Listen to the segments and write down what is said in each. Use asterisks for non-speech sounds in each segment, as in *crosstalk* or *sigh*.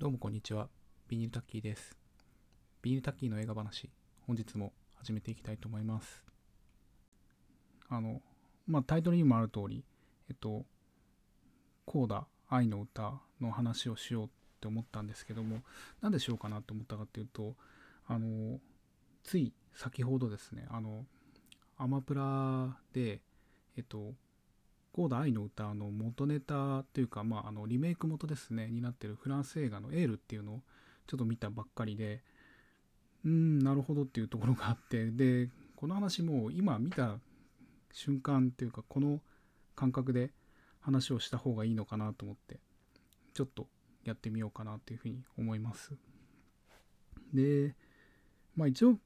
どうもこんにちは。ビニールタッキーです。ビニールタッキーの映画話、本日も始めていきたいと思います。あの、まあ、タイトルにもある通り、えっと、コーダ愛の歌の話をしようって思ったんですけども、なんでしようかなと思ったかっていうと、あの、つい先ほどですね、あの、アマプラで、えっと、コーダ愛の歌の元ネタというか、まあ、あのリメイク元ですねになってるフランス映画の「エール」っていうのをちょっと見たばっかりでうんなるほどっていうところがあってでこの話も今見た瞬間っていうかこの感覚で話をした方がいいのかなと思ってちょっとやってみようかなというふうに思います。でまあ一応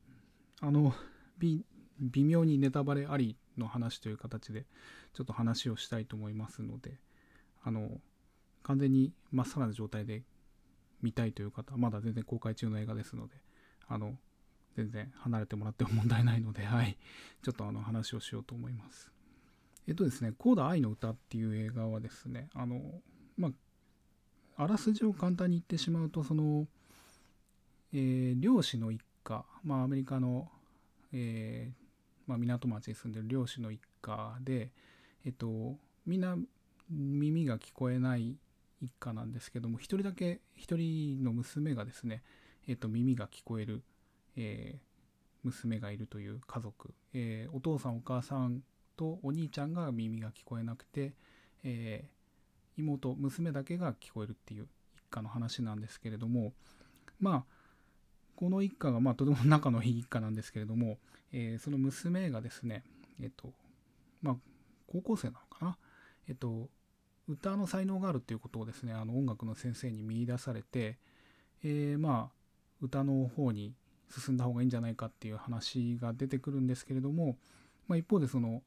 あの微微妙にネタバレありの話という形でちょっと話をしたいと思いますのであの完全にまっさらな状態で見たいという方はまだ全然公開中の映画ですのであの全然離れてもらっても問題ないのではい。ちょっとあの話をしようと思います。えっとですね「コーダ愛の歌」っていう映画はですねあのまああらすじを簡単に言ってしまうとその、えー、漁師の一家まあアメリカの、えーまあ、港町に住んでる漁師の一家で、えっと、みんな耳が聞こえない一家なんですけども一人だけ一人の娘がですね、えっと、耳が聞こえる、えー、娘がいるという家族、えー、お父さんお母さんとお兄ちゃんが耳が聞こえなくて、えー、妹娘だけが聞こえるっていう一家の話なんですけれどもまあこの一家がまあとても仲のいい一家なんですけれども、えー、その娘がですねえっとまあ高校生なのかな？えっと歌の才能があるっていうことをですねあの音楽の先生に見出されて、えー、まあ歌の方に進んだ方がいいんじゃないかっていう話が出てくるんですけれども、まあ、一方でその、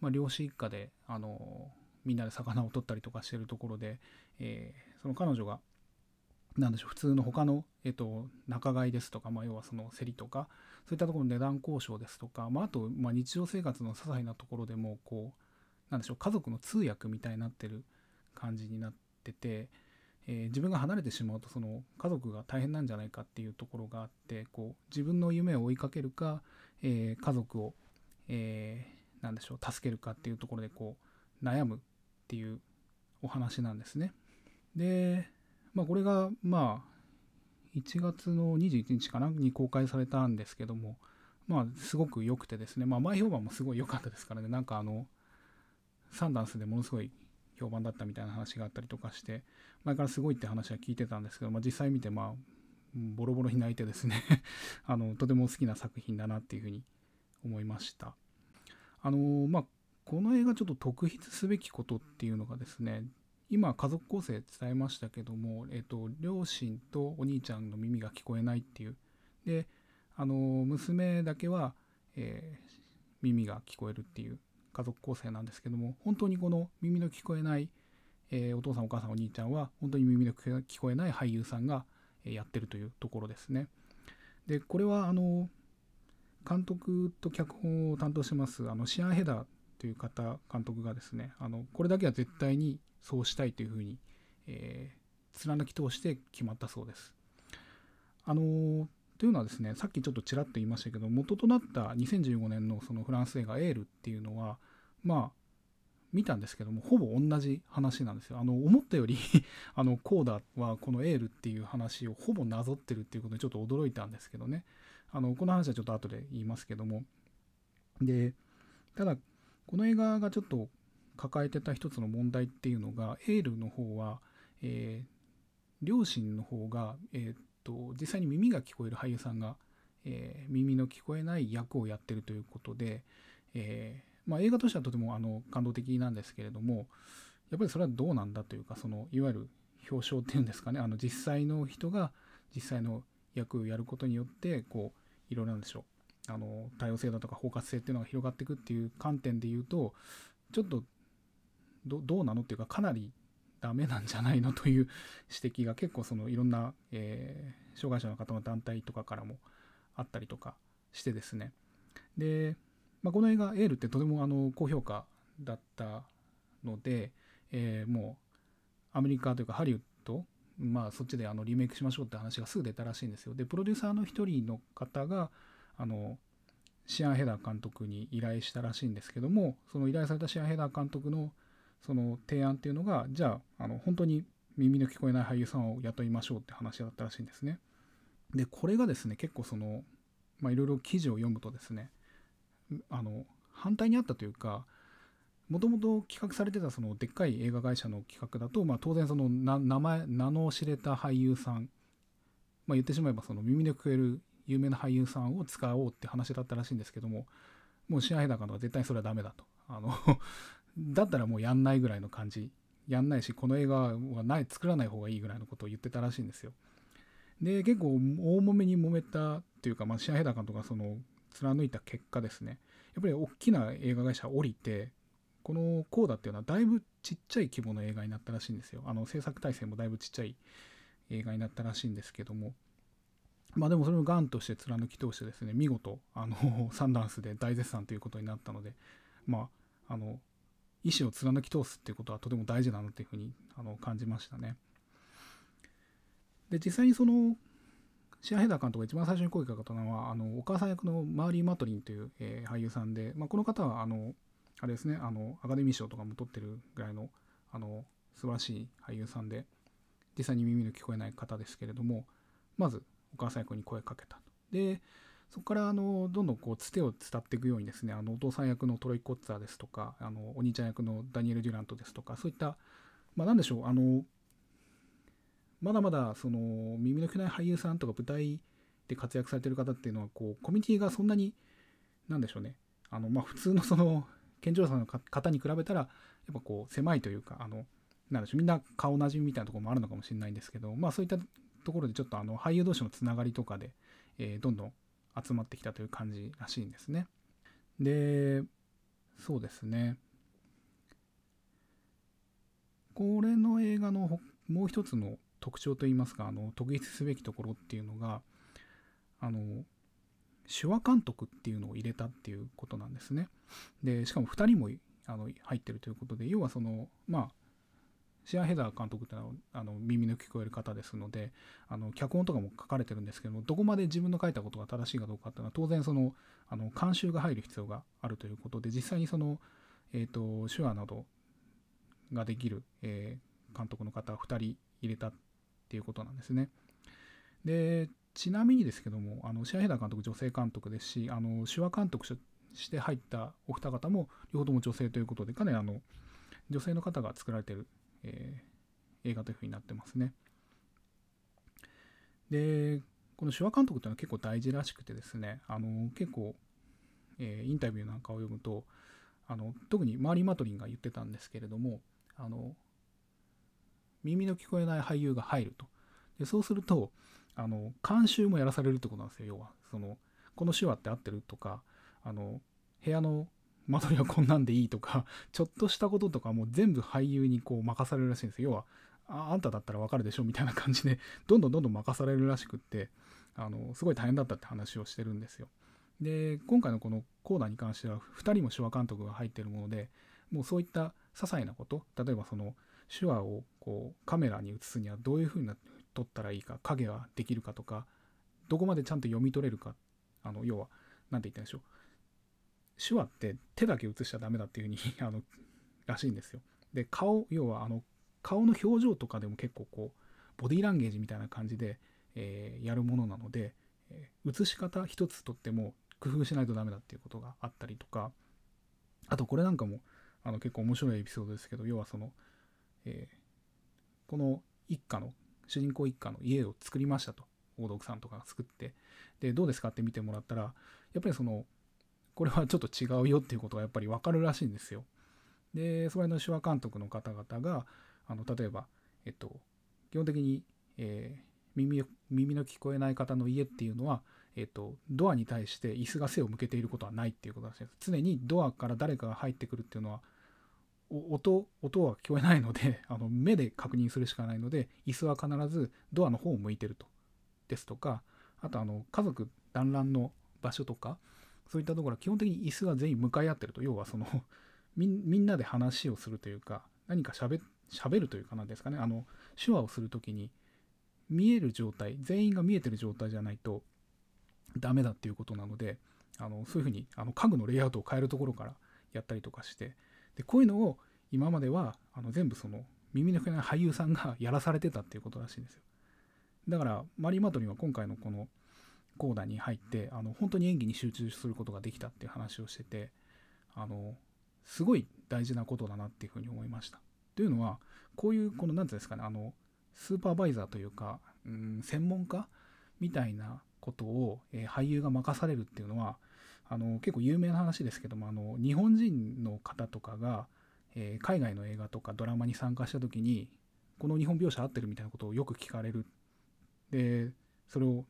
まあ、漁師一家であのみんなで魚を取ったりとかしてるところで、えー、その彼女がなんでしょう普通の他の、えっと、仲買ですとか、まあ、要はその競りとかそういったところの値段交渉ですとか、まあ、あと、まあ、日常生活の些細なところでもこうなんでしょう家族の通訳みたいになってる感じになってて、えー、自分が離れてしまうとその家族が大変なんじゃないかっていうところがあってこう自分の夢を追いかけるか、えー、家族を、えー、なんでしょう助けるかっていうところでこう悩むっていうお話なんですね。でまあこれがまあ1月の21日かなに公開されたんですけどもまあすごく良くてですねまあ前評判もすごい良かったですからねなんかあのサンダンスでものすごい評判だったみたいな話があったりとかして前からすごいって話は聞いてたんですけど、まあ、実際見てまあボロボロに泣いてですね *laughs* あのとても好きな作品だなっていうふうに思いました。あのまあこの映画ちょっと特筆すべきことっていうのがですね今家族構成伝えましたけども、えっと、両親とお兄ちゃんの耳が聞こえないっていうであの娘だけは、えー、耳が聞こえるっていう家族構成なんですけども本当にこの耳の聞こえない、えー、お父さんお母さんお兄ちゃんは本当に耳の聞こえない俳優さんがやってるというところですね。でこれはあの監督と脚本を担当してますあのシアン・ヘダーという方監督がですねあのこれだけは絶対にそうしたいというふうに、えー、貫き通して決まったそうです。あのというのはですねさっきちょっとちらっと言いましたけど元となった2015年のそのフランス映画「エール」っていうのはまあ見たんですけどもほぼ同じ話なんですよ。あの思ったより *laughs* あのコーダはこのエールっていう話をほぼなぞってるっていうことでちょっと驚いたんですけどねあのこの話はちょっと後で言いますけどもでただこの映画がちょっと抱えてた一つの問題っていうのがエールの方は、えー、両親の方が、えー、と実際に耳が聞こえる俳優さんが、えー、耳の聞こえない役をやってるということで、え、まあ、映画としてはとてもあの感動的なんですけれどもやっぱりそれはどうなんだというかそのいわゆる表彰っていうんですかねあの実際の人が実際の役をやることによってこういろいろなんでしょうあの多様性だとか包括性っていうのが広がっていくっていう観点で言うとちょっとどどうなのっていうかかなりダメなんじゃないのという *laughs* 指摘が結構そのいろんな、えー、障害者の方の団体とかからもあったりとかしてですねで、まあ、この映画「エール」ってとてもあの高評価だったので、えー、もうアメリカというかハリウッドまあ、そっちであのリメイクしましょうって話がすぐ出たらしいんですよ。で、プロデューサーの一人の方が、あの、シアン・ヘダー監督に依頼したらしいんですけども、その依頼されたシアン・ヘダー監督のその提案っていうのが、じゃあ、あの本当に耳の聞こえない俳優さんを雇いましょうって話だったらしいんですね。で、これがですね、結構その、いろいろ記事を読むとですね、あの、反対にあったというか、もともと企画されてたそのでっかい映画会社の企画だと、まあ、当然その名前名の知れた俳優さん、まあ、言ってしまえばその耳で食える有名な俳優さんを使おうって話だったらしいんですけどももうシアンヘダ監督は絶対にそれはダメだとあのだったらもうやんないぐらいの感じ。やんないしこの映画はない作らない方がいいぐらいのことを言ってたらしいんですよ。で結構大揉めに揉めたというか、まあ、シアヘダ監督がその貫いた結果ですね。やっぱり大きな映画会社降りてこのコーダっていうのはだいぶちっちゃい規模の映画になったらしいんですよ。あの制作体制もだいぶちっちゃい映画になったらしいんですけども、まあでもそれをガンとして貫き通してですね、見事、あの、サンダンスで大絶賛ということになったので、まあ、あの、意思を貫き通すっていうことはとても大事だなっていうふうにあの感じましたね。で、実際にその、シア・ヘダー監督が一番最初に声かけたのは、あの、お母さん役のマーリー・マトリンという、えー、俳優さんで、まあ、この方は、あの、あれですね、あの、アカデミー賞とかも取ってるぐらいの、あの、素晴らしい俳優さんで、実際に耳の聞こえない方ですけれども、まず、お母さん役に声かけたと。で、そこからあのどんどんこうつてを伝っていくようにですねあのお父さん役のトロイ・コッツァーですとかあのお兄ちゃん役のダニエル・デュラントですとかそういったまあ何でしょうあのまだまだその耳の聞こない俳優さんとか舞台で活躍されてる方っていうのはこうコミュニティがそんなになんでしょうねあのまあ普通のその健常者の方に比べたらやっぱこう狭いというかあのなんでしょうみんな顔なじみみたいなところもあるのかもしれないんですけどまあそういったところでちょっとあの俳優同士のつながりとかで、えー、どんどん集まってきたという感じらしいんですね。でそうですねこれの映画のもう一つの特徴といいますかあの特筆すべきところっていうのがあの手話監督っていうのを入れたっていうことなんですね。でしかも2人もあの入ってるということで要はそのまあシア・ヘダー監督ってのはあの耳の聞こえる方ですのであの脚本とかも書かれてるんですけどもどこまで自分の書いたことが正しいかどうかっていうのは当然そのあの監修が入る必要があるということで実際にその、えーと、手話などができる、えー、監督の方2人入れたっていうことなんですね。でちなみにですけどもあのシア・ヘダー監督女性監督ですしあの手話監督して入ったお二方も両方とも女性ということでかなりあの女性の方が作られてるえー、映画というふうになってますね。で、この手話監督っていうのは結構大事らしくてですね、あの結構、えー、インタビューなんかを読むと、あの特にマーリー・マトリンが言ってたんですけれども、あの耳の聞こえない俳優が入ると。でそうすると、あの監修もやらされるってことなんですよ、要は。そのこの手話って合ってるとか、あの部屋の間取りはこんなんでいいとか、*laughs* ちょっとしたこととかも全部俳優にこう任されるらしいんですよ。要は、ああんただったらわかるでしょみたいな感じで、*laughs* どんどんどんどん任されるらしくって、あの、すごい大変だったって話をしてるんですよ。で、今回のこのコーナーに関しては、2人も手話監督が入ってるもので、もうそういった些細なこと、例えばその手話をこうカメラに映すにはどういうふうに撮ったらいいか、影はできるかとか、どこまでちゃんと読み取れるか、あの、要は、何て言ったんでしょう。手話って手だけ映しちゃダメだっていうふうに *laughs* あのらしいんですよ。で顔要はあの顔の表情とかでも結構こうボディーランゲージみたいな感じで、えー、やるものなので、えー、映し方一つとっても工夫しないとダメだっていうことがあったりとかあとこれなんかもあの結構面白いエピソードですけど要はその、えー、この一家の主人公一家の家を作りましたと大道さんとかが作ってでどうですかって見てもらったらやっぱりそのこれはちょっと違うよっていうことがやっぱり分かるらしいんですよ。で、それの手話監督の方々が、あの例えば、えっと、基本的に、えー、耳耳の聞こえない方の家っていうのは、えっと、ドアに対して椅子が背を向けていることはないっていうことらしいです。常にドアから誰かが入ってくるっていうのは、音音は聞こえないので *laughs* あの目で確認するしかないので椅子は必ずドアの方を向いてるとですとかあとあの家族団らんの場所とかそういったところは基本的に椅子は全員向かい合ってると。要はその *laughs* みんなで話をするというか何かしゃべるというかな。んですかねあの手話をする時に見える状態全員が見えてる状態じゃないとダメだっていうことなのであのそういうふうにあの家具のレイアウトを変えるところからやったりとかして。でこういうのを今まではあの全部その耳の聞こえない俳優さんがやらされてたっていうことらしいんですよ。だからマリー・マトリンは今回のこのコーダに入ってあの本当に演技に集中することができたっていう話をしててあのすごい大事なことだなっていうふうに思いました。というのはこういうこの何て言うんですかねあのスーパーバイザーというか、うん、専門家みたいなことを、えー、俳優が任されるっていうのはあの結構有名な話ですけどもあの日本人の方とかが、えー、海外の映画とかドラマに参加した時にこの日本描写合ってるみたいなことをよく聞かれる。でそれを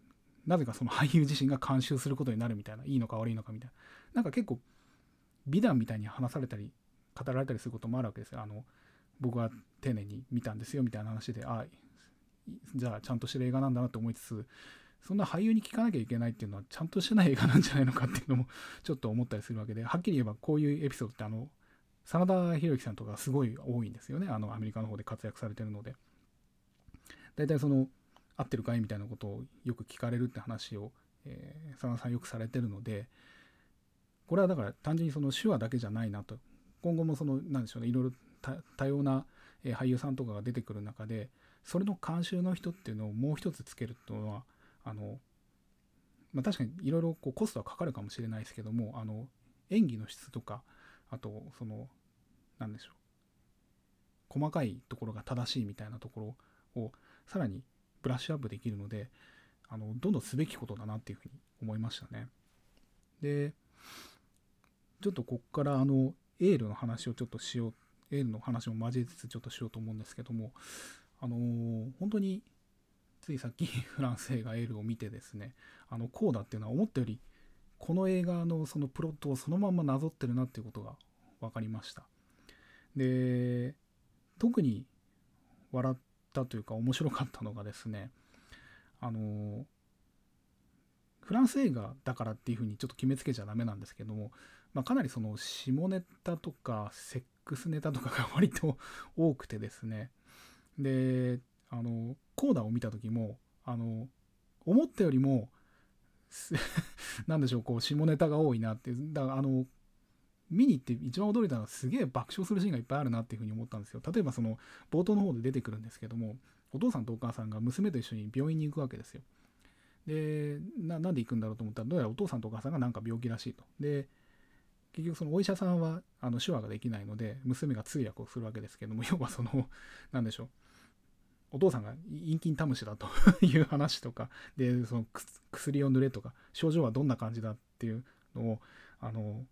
なぜかその俳優自身が監修することになるみたいないいのか悪いのかみたいな。なんか結構美談みたいに話されたり語られたりすることもあるわけですよ。あの僕は丁寧に見たんですよみたいな話でああじゃあちゃんとしてる映画なんだなと思いつつそんな俳優に聞かなきゃいけないっていうのはちゃんとしてない映画なんじゃないのかっていうのもちょっと思ったりするわけではっきり言えばこういうエピソードってあの真田広之さんとかすごい多いんですよね。あのアメリカの方で活躍されてるので。大体その合ってるかい？みたいなことをよく聞かれるって話を、えー、真田さんよくされてるのでこれはだから単純にその手話だけじゃないなと。今後もその何でしょうねいろいろ多様な俳優さんとかが出てくる中でそれの監修の人っていうのをもう一つつけるっていうのはあの、まあ、確かにいろいろコストはかかるかもしれないですけどもあの演技の質とかあとその何でしょう細かいところが正しいみたいなところをさらにブラッシュアップできるのであのどんどんすべきことだなっていうふうに思いましたね。でちょっとこっからあのエールの話をちょっとしようエールの話も交えつつちょっとしようと思うんですけどもあのー、本当についさっき *laughs* フランス映画エールを見てですねあのコーダっていうのは思ったよりこの映画のそのプロットをそのままなぞってるなっていうことが分かりましたで特に笑ったというか面白かったのがですねあのフランス映画だからっていうふうにちょっと決めつけちゃダメなんですけども、まあ、かなりその下ネタとかセックスネタとかが割と *laughs* 多くてですね。であのコーダを見た時もあの思ったよりも何 *laughs* でしょうこう下ネタが多いなってだからあの見に行って一番驚いたのはすげえ爆笑するシーンがいっぱいあるなっていうふうに思ったんですよ。例えばその冒頭の方で出てくるんですけどもお父さんとお母さんが娘と一緒に病院に行くわけですよ。でなんで行くんだろうと思ったらどうやらお父さんとお母さんがなんか病気らしいと。で結局そのお医者さんはあの手話ができないので娘が通訳をするわけですけども *laughs* 要はその何でしょう。お父さんが陰菌タムシだという話とかでその薬を塗れとか症状はどんな感じだっていうのをあの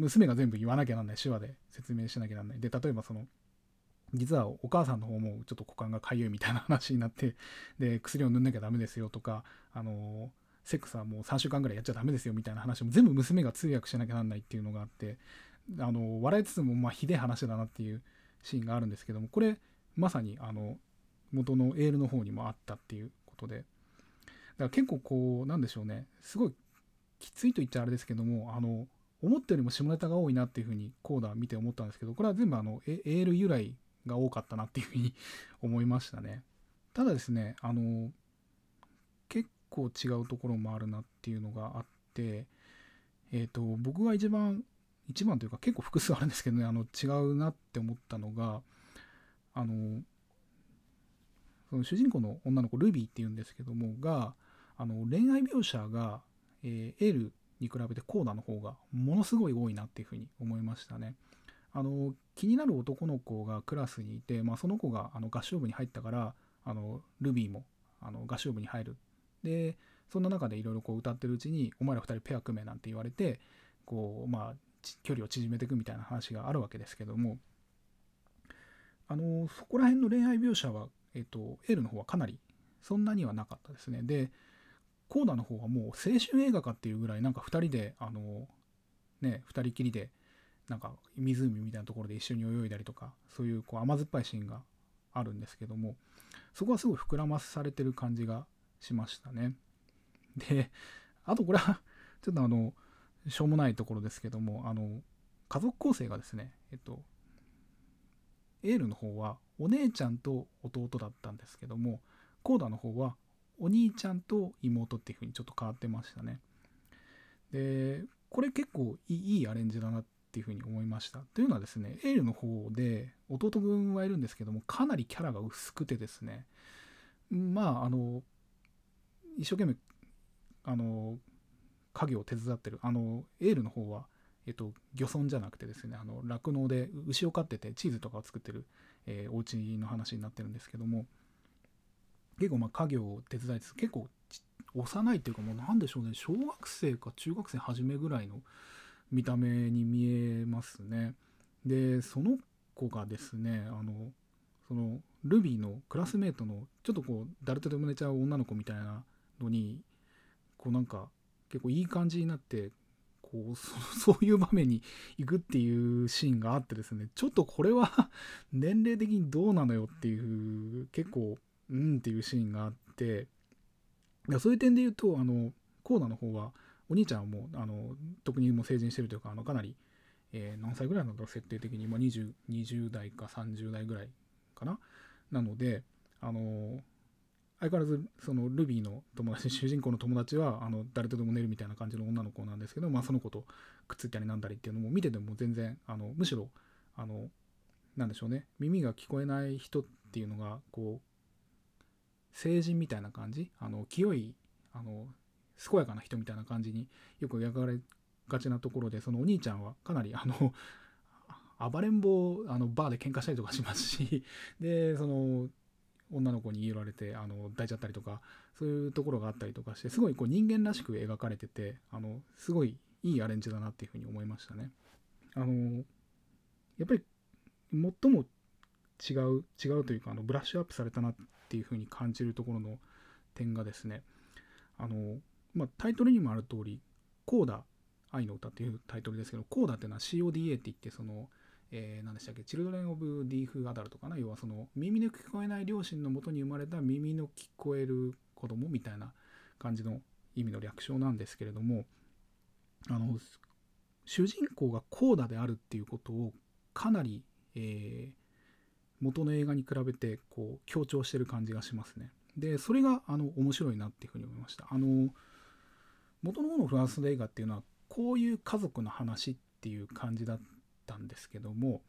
娘が全部言わなきゃなんない手話で説明しなきゃなんない。で例えばその実はお母さんの方もちょっと股間がかゆいみたいな話になってで薬を塗んなきゃダメですよとかあのセックスはもう3週間ぐらいやっちゃダメですよみたいな話も全部娘が通訳しなきゃなんないっていうのがあってあの笑いつつもまあひでえ話だなっていうシーンがあるんですけどもこれまさにあの元のエールの方にもあったっていうことで。だから結構こうなんでしょうね。すごいきついと言っちゃあれですけどもあの思ったよりも下ネタが多いなっていうふうにコーダー見て思ったんですけどこれは全部あのエール由来が多かったなっていうふうに *laughs* 思いましたね。ただですねあの結構違うところもあるなっていうのがあってえっ、ー、と僕が一番一番というか結構複数あるんですけどねあの違うなって思ったのがあのその主人公の女の子ルビーっていうんですけどもがあの恋愛描写が、えー、エールに比べてコーダの方がものすごい多いなっていうふうに思いましたね。あの気になる男の子がクラスにいて、まあ、その子があの合唱部に入ったからあのルビーもあの合唱部に入る。でそんな中でいろいろ歌ってるうちにお前ら2人ペア組めなんて言われてこうまあ距離を縮めていくみたいな話があるわけですけどもあのそこら辺の恋愛描写はえっ、と、エールの方はかなりそんなにはなかったですね。で、コーダの方はもう青春映画かっていうぐらいなんか2人で、あの、ね、2人きりで、なんか湖みたいなところで一緒に泳いだりとか、そういうこう甘酸っぱいシーンがあるんですけども、そこはすごい膨らまされてる感じがしましたね。で、あとこれはちょっとあの、しょうもないところですけども、あの、家族構成がですね、えっと、エールの方はお姉ちゃんと弟だったんですけどもコーダの方はお兄ちゃんと妹っていう風にちょっと変わってましたね。で、これ結構いいアレンジだなっていう風に思いました。というのはですね、エールの方で弟分はいるんですけども、かなりキャラが薄くてですね、まあ、あの、一生懸命、あの、家業を手伝ってる、あの、エールの方は、えっと、漁村じゃなくてですね、あの、酪農で牛を飼っててチーズとかを作ってる、えー、お家の話になってるんですけども、結構まあ家業を手伝いつつ、結構幼いっていうかもう何でしょうね、小学生か中学生初めぐらいの見た目に見えますね。で、その子がですね、あの、そのルビーのクラスメートのちょっとこう誰とでも寝ちゃう女の子みたいなのにこうなんか結構いい感じになってこう *laughs* そういう場面に行くっていうシーンがあってですねちょっとこれは *laughs* 年齢的にどうなのよっていう結構うんっていうシーンがあってそういう点で言うとあのコーナーの方はお兄ちゃんはもうあの特にもう成人してるというかあのかなり、えー、何歳ぐらいなんだろう設定的に、まあ、20, 20代か30代ぐらいかな。なのであの相変わらずそのルビーの友達 *laughs* 主人公の友達はあの誰とでも寝るみたいな感じの女の子なんですけど、まあ、その子とくっついたりなんだりっていうのも見てても全然あのむしろあのなんでしょうね。耳が聞こえない人っていうのがこう成人みたいな感じ？あの清いあの健やかな人みたいな感じによく描かれがちなところでそのお兄ちゃんはかなりあの暴れん坊あのバーで喧嘩したりとかしますし *laughs* でその女の子に言い寄られてあの抱いちゃったりとかそういうところがあったりとかしてすごいこう人間らしく描かれててあのすごいいいアレンジだなっていうふうに思いましたね。あのやっぱり最も違う違うというかあのブラッシュアップされたなっていうふうに感じるところの点がですねあの、まあ、タイトルにもある通り「コーダ愛の歌」っていうタイトルですけどコーダっていうのは CODA って言ってそのえー、何でしたっけ、チルドレン・オブ・ディーフ・アダルトかな、要はその耳の聞こえない両親のもとに生まれた耳の聞こえる子供みたいな感じの意味の略称なんですけれども、あの、主人公がコーダであるっていうことをかなり、えー、元の映画に比べてこう強調してる感じがしますね。で、それがあの面白いなっていうふうに思いました。あの、元の方のフランスの映画っていうのはこういう家族の話っていう感じだったんですけども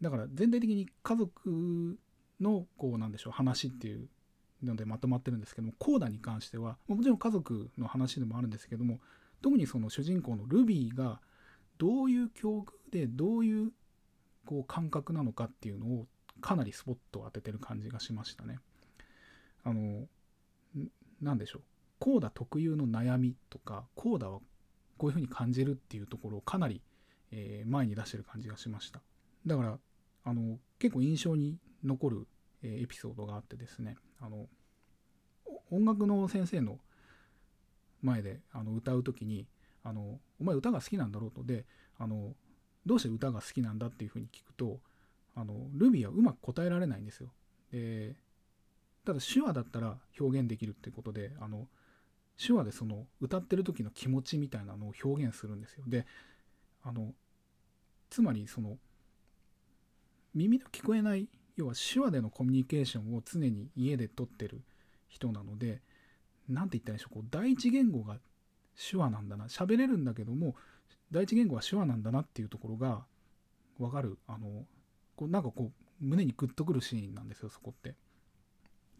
だから全体的に家族のこうなんでしょう話っていうのでまとまってるんですけどもコーダに関してはもちろん家族の話でもあるんですけども特にその主人公のルビーがどういう境遇でどういうこう感覚なのかっていうのをかなりスポットを当ててる感じがしましたね。あの何でしょう。コーダ特有の悩みとかコーダはこういうふうに感じるっていうところをかなりえー、前に出してる感じがしました。だからあの結構印象に残る、えー、エピソードがあってですね。あの音楽の先生の前であの歌う時にあの「お前歌が好きなんだろうと」であのどうして歌が好きなんだっていうふうに聞くとあのルビーはうまく答えられないんですよ。でただ手話だったら表現できるってことであの手話でその歌ってる時の気持ちみたいなのを表現するんですよ。であのつまりその耳の聞こえない要は手話でのコミュニケーションを常に家で取ってる人なので何て言ったらいいでしょうこう第一言語が手話なんだな喋れるんだけども第一言語は手話なんだなっていうところが分かるあのこうなんかこう胸にグッとくるシーンなんですよそこって。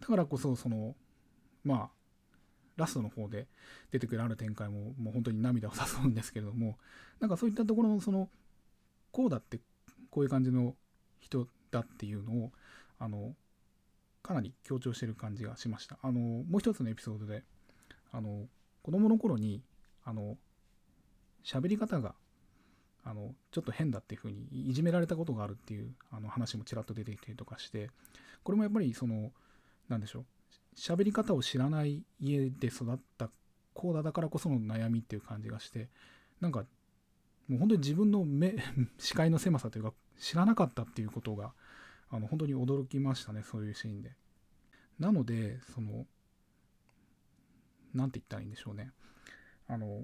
だからこそそのまあラストの方で出てくるある展開ももう本当に涙を誘うんですけれどもなんかそういったところのそのこうだってこういう感じの人だっていうのをあのかなり強調してる感じがしました。あのもう一つのエピソードであの子供の頃にあの喋り方があのちょっと変だっていうふうにいじめられたことがあるっていうあの話もちらっと出てきたりとかしてこれもやっぱりその何でしょう喋り方を知らない家で育ったコーダだからこその悩みっていう感じがしてなんかもう本当に自分の目 *laughs* 視界の狭さというか知らなかったっていうことがあの本当に驚きましたねそういうシーンで。なのでその何て言ったらいいんでしょうね。あの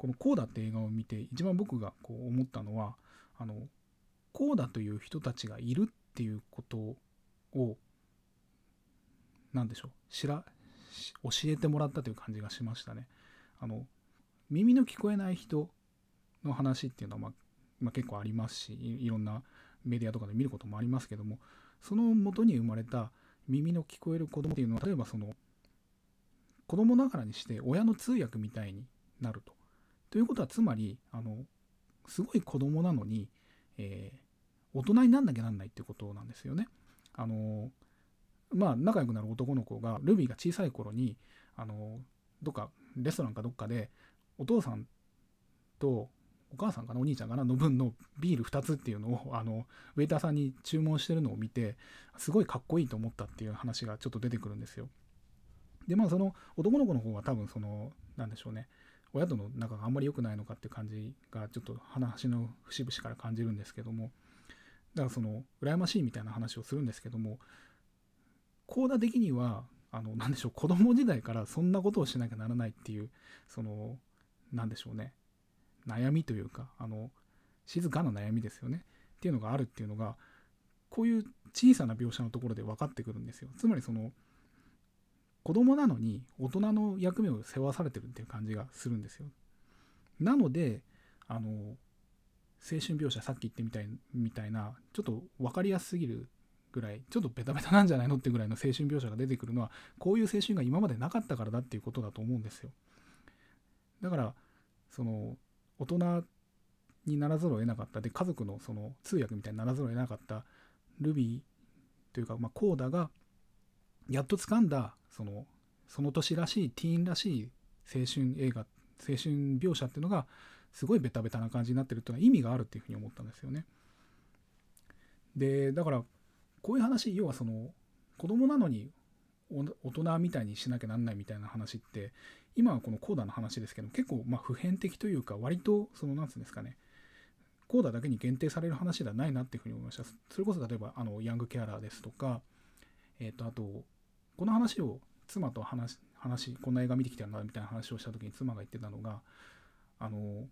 このコーダって映画を見て一番僕がこう思ったのはあのコーダという人たちがいるっていうことを何でしょう知ら教えてもらったという感じがしましたね。あの耳の聞こえない人の話っていうのは、まあ、まあ、結構ありますしいろんなメディアとかで見ることもありますけどもその元に生まれた耳の聞こえる子供っていうのは例えばその子供ながらにして親の通訳みたいになると。ということはつまりあのすごい子供なのに、えー、大人になんなきゃなんないってことなんですよね。あのまあ仲良くなる男の子がルビーが小さい頃にあのどっかレストランかどっかでお父さんとお母さんかなお兄ちゃんかなの分のビール2つっていうのをあのウェイターさんに注文してるのを見てすごいかっこいいと思ったっていう話がちょっと出てくるんですよ。でまあその男の子の方は多分その何でしょうね親との仲があんまり良くないのかって感じがちょっと話の節々から感じるんですけども。だからその羨ましいみたいな話をするんですけどもコーダ的にはあの何でしょう子供時代からそんなことをしなきゃならないっていうその何でしょうね。悩みというかあの静かな悩みですよね。っていうのがあるっていうのがこういう小さな描写のところで分かってくるんですよ。つまりその子供なのに大人の役目を背負わされてるっていう感じがするんですよ。なのであの青春描写さっき言ってみたいみたいなちょっと分かりやすすぎるぐらいちょっとベタベタなんじゃないのってぐらいの青春描写が出てくるのはこういう青春が今までなかったからだっていうことだと思うんですよ。だからその大人にならざるを得なかったで家族のその通訳みたいにならざるを得なかったルビーというか、まあ、コーダがやっと掴んだそのその年らしいティーンらしい青春映画青春描写っていうのがすごいベタベタな感じになってるっていうのは意味があるっていうふうに思ったんですよね。でだからこういう話要はその子供なのに大人みたいにしなきゃなんないみたいな話って今はこのコーダの話ですけど結構ま普遍的というか割とその何つうんですかねコーダだけに限定される話ではないなっていうふうに思いましたそれこそ例えばあのヤングケアラーですとかえっ、ー、とあとこの話を妻と話話こんな映画見てきたんだみたいな話をした時に妻が言ってたのがあの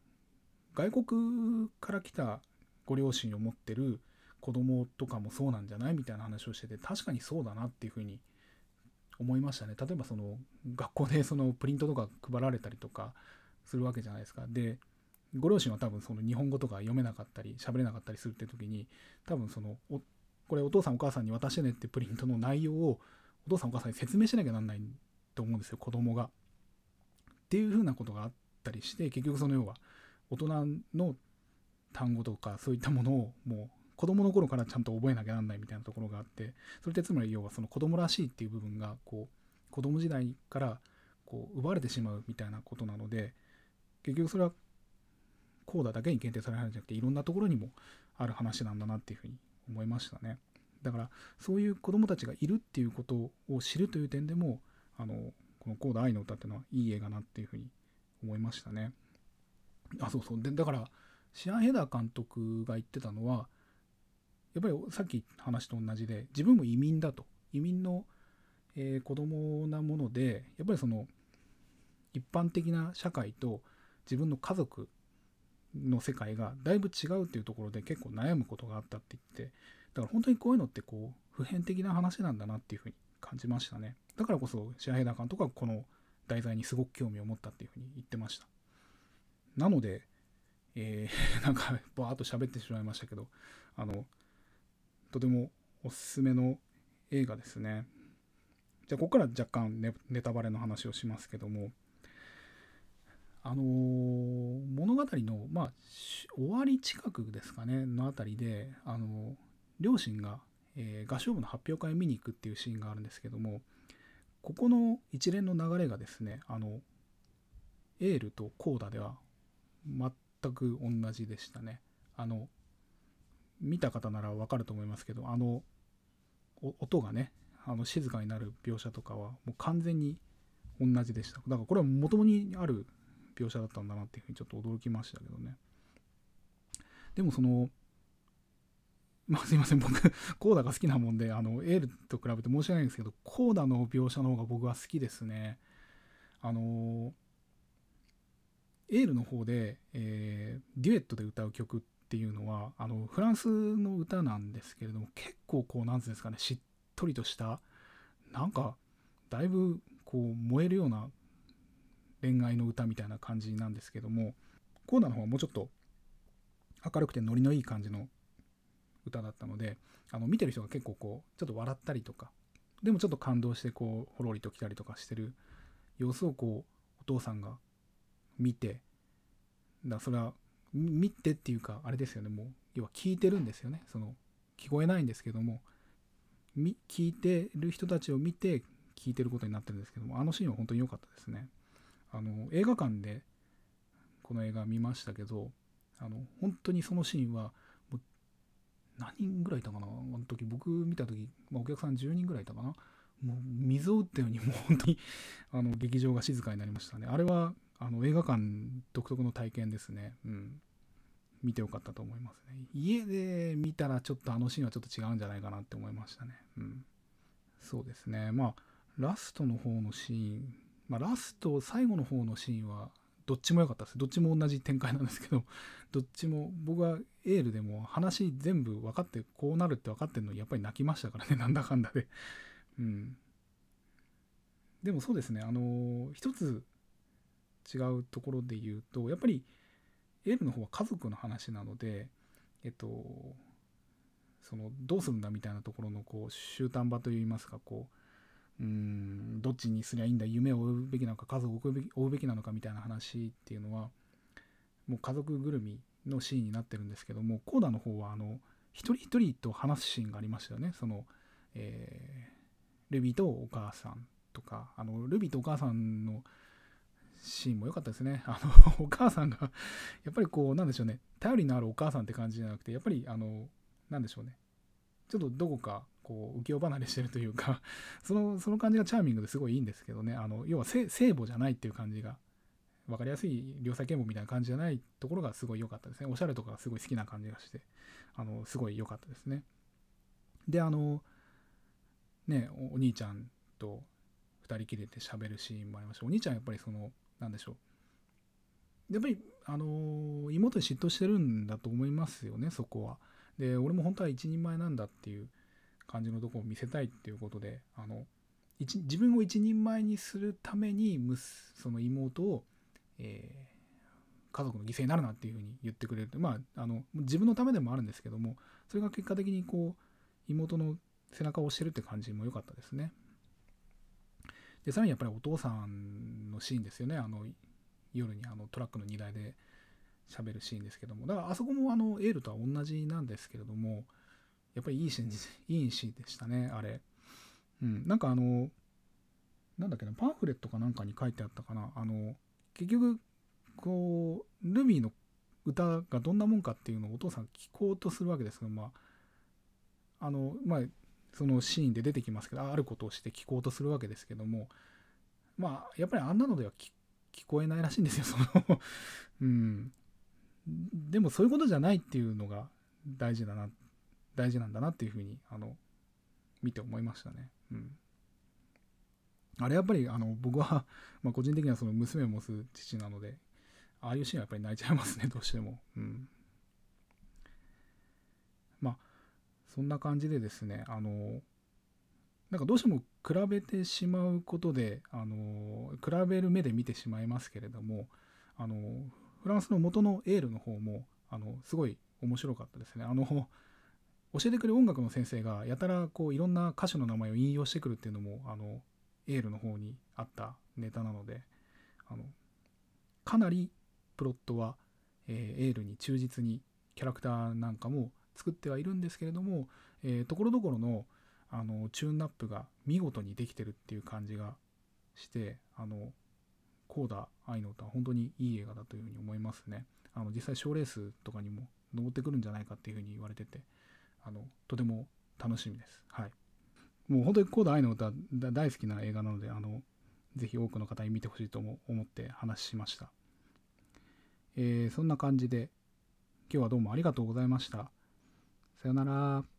外国から来たご両親を持ってる子供とかもそうなんじゃないみたいな話をしてて確かにそうだなっていうふうに思いましたね。例えばその学校でそのプリントとか配られたりとかするわけじゃないですか。でご両親は多分その日本語とか読めなかったり喋れなかったりするって時に多分そのこれお父さんお母さんに渡してねってプリントの内容をお父さんお母さんに説明しなきゃなんないと思うんですよ子供が。っていうふうなことがあったりして結局その要は大人の単語とかそういったものをもう子供の頃からちゃんと覚えなきゃなんないみたいなところがあってそれってつまり要はその子供らしいっていう部分がこう子供時代からこう奪われてしまうみたいなことなので結局それはコーダだけに限定される話じゃなくていろんなところにもある話なんだなっていうふうに思いましたねだからそういう子供たちがいるっていうことを知るという点でもあのこのコーダ愛の歌っていうのはいい映画なっていうふうに思いましたね。あそうそう。でだからシアン・ヘダー監督が言ってたのはやっぱりさっき話と同じで自分も移民だと。移民の、えー、子供なものでやっぱりその一般的な社会と自分の家族の世界がだいぶ違うっていうところで結構悩むことがあったって言ってだから本当にこういうのってこう普遍的な話なんだなっていうふうに感じましたね。だからこそシアヘダ監督はこの題材にすごく興味を持ったっていうふうに言ってました。なのでえー、*laughs* なんかバーっと喋ってしまいましたけどあのとてもおすすめの映画ですね。じゃあここから若干ネネタバレの話をしますけども。あのー、物語のまあ終わり近くですかねのあたりであのー、両親が、えー、合唱部の発表会を見に行くっていうシーンがあるんですけどもここの一連の流れがですねあのエールとコーダでは全く同じでしたね。あの見た方ならわかると思いますけどあの音がねあの静かになる描写とかはもう完全に同じでしただからこれは元々にある描写だったんだなっていうふうにちょっと驚きましたけどねでもその *laughs* まあすいません。僕コーダが好きなもんであのエールと比べて申し訳ないんですけどコーダの描写の方が僕は好きですね。あのエールの方で、えー、デュエットで歌う曲っていうのはあのフランスの歌なんですけれども結構こう何て言うんですかねしっとりとしたなんかだいぶこう燃えるような恋愛の歌みたいな感じなんですけどもコーナーの方はもうちょっと明るくてノリのいい感じの歌だったのであの見てる人が結構こうちょっと笑ったりとかでもちょっと感動してこうほろりと来たりとかしてる様子をこうお父さんが見てだそれは見てっていうかあれですよねもう要は聞いてるんですよね。その聞こえないんですけども聞いてる人たちを見て聞いてることになってるんですけどもあのシーンは本当に良かったですね。あの映画館でこの映画見ましたけどあの本当にそのシーンは何人ぐらいいたかな？あの時僕見た時、まあ、お客さん10人ぐらいいたかな？もう水を打ったようにもう本当に *laughs* あの劇場が静かになりましたね。あれはあの映画館独特の体験ですね。うん。見てよかったと思いますね。家で見たらちょっとあのシーンはちょっと違うんじゃないかなって思いましたね。うん。そうですね。まあラストの方のシーン。まあラスト最後の方のシーンはどっちも良かったです。どっちも同じ展開なんですけど、*laughs* どっちも僕はエールでも話全部分かってこうなるって分かってるのにやっぱり泣きましたからね、*laughs* なんだかんだで。うん。でもそうですね、あの、一つ違うところで言うと、やっぱりエールの方は家族の話なので、えっと、そのどうするんだみたいなところのこう終端場といいますかこううんどっちにすりゃいいんだ夢を追うべきなのか家族を追うべき追うべきなのかみたいな話っていうのはもう家族ぐるみのシーンになってるんですけどもコーダの方はあの一人一人と話すシーンがありましたよね。その、えー、ルビーとお母さんとかあのルビーとお母さんのシーンも良かったですね。あの *laughs* お母さんがやっぱりこうなんでしょうね。頼りのあるお母さんって感じじゃなくてやっぱりあのなんでしょうね。ちょっとどこかこう浮世離れしてるというか *laughs* そのその感じがチャーミングですごいいいんですけどね。あの要は聖母じゃないっていう感じが分かりやすい良妻賢母みたいな感じじゃないところがすごい良かったですね。おしゃれとかがすごい好きな感じがしてあのすごい良かったですね。であのねお兄ちゃんと2人きりで喋るシーンもありました。お兄ちゃんやっぱりその何でしょう。やっぱりあの妹に嫉妬してるんだと思いますよねそこは。で俺も本当は一人前なんだっていう感じのとこを見せたいっていうことであの自分を一人前にするためにその妹を、えー、家族の犠牲になるなっていうふうに言ってくれる。まああの自分のためでもあるんですけどもそれが結果的にこう妹の背中を押してるって感じも良かったですね。でさらにやっぱりお父さんのシーンですよね。あの夜にあのトラックの荷台で喋るシーンですけどもだからあそこもあのエールとは同じなんですけれどもやっぱりいいシーン、いいシーンでしたね、あれ。うん、なんかあの、なんだっけな、パンフレットかなんかに書いてあったかな、あの、結局、こう、ルビーの歌がどんなもんかっていうのをお父さん聞こうとするわけですけど、まあ、あの、まあ、そのシーンで出てきますけど、あることをして聞こうとするわけですけども、まあ、やっぱりあんなのでは聞こえないらしいんですよ、その *laughs* うん。でもそういうことじゃないっていうのが大事だな大事なんだなっていうふうにあの見て思いましたね。うん、あれやっぱりあの僕は、まあ、個人的にはその娘を持つ父なのでああいうシーンはやっぱり泣いちゃいますね *laughs* どうしても。うん、まあそんな感じでですねあのなんかどうしても比べてしまうことであの比べる目で見てしまいますけれどもあのフランスの元のエールの方もあのすごい面白かったですね。あの教えてくれる音楽の先生がやたらこういろんな歌手の名前を引用してくるっていうのもあのエールの方にあったネタなのであのかなりプロットは、えー、エールに忠実にキャラクターなんかも作ってはいるんですけれどもところどころのあのチューンナップが見事にできてるっていう感じがしてあのコーダ愛の歌本当にいい映画だというふうに思いますねあの実際賞レースとかにも登ってくるんじゃないかっていうふうに言われててあのとても楽しみです。はい。もう本当にコーダ愛の歌大好きな映画なので、あの、ぜひ多くの方に見てほしいと思って話しました。えー、そんな感じで、今日はどうもありがとうございました。さよなら。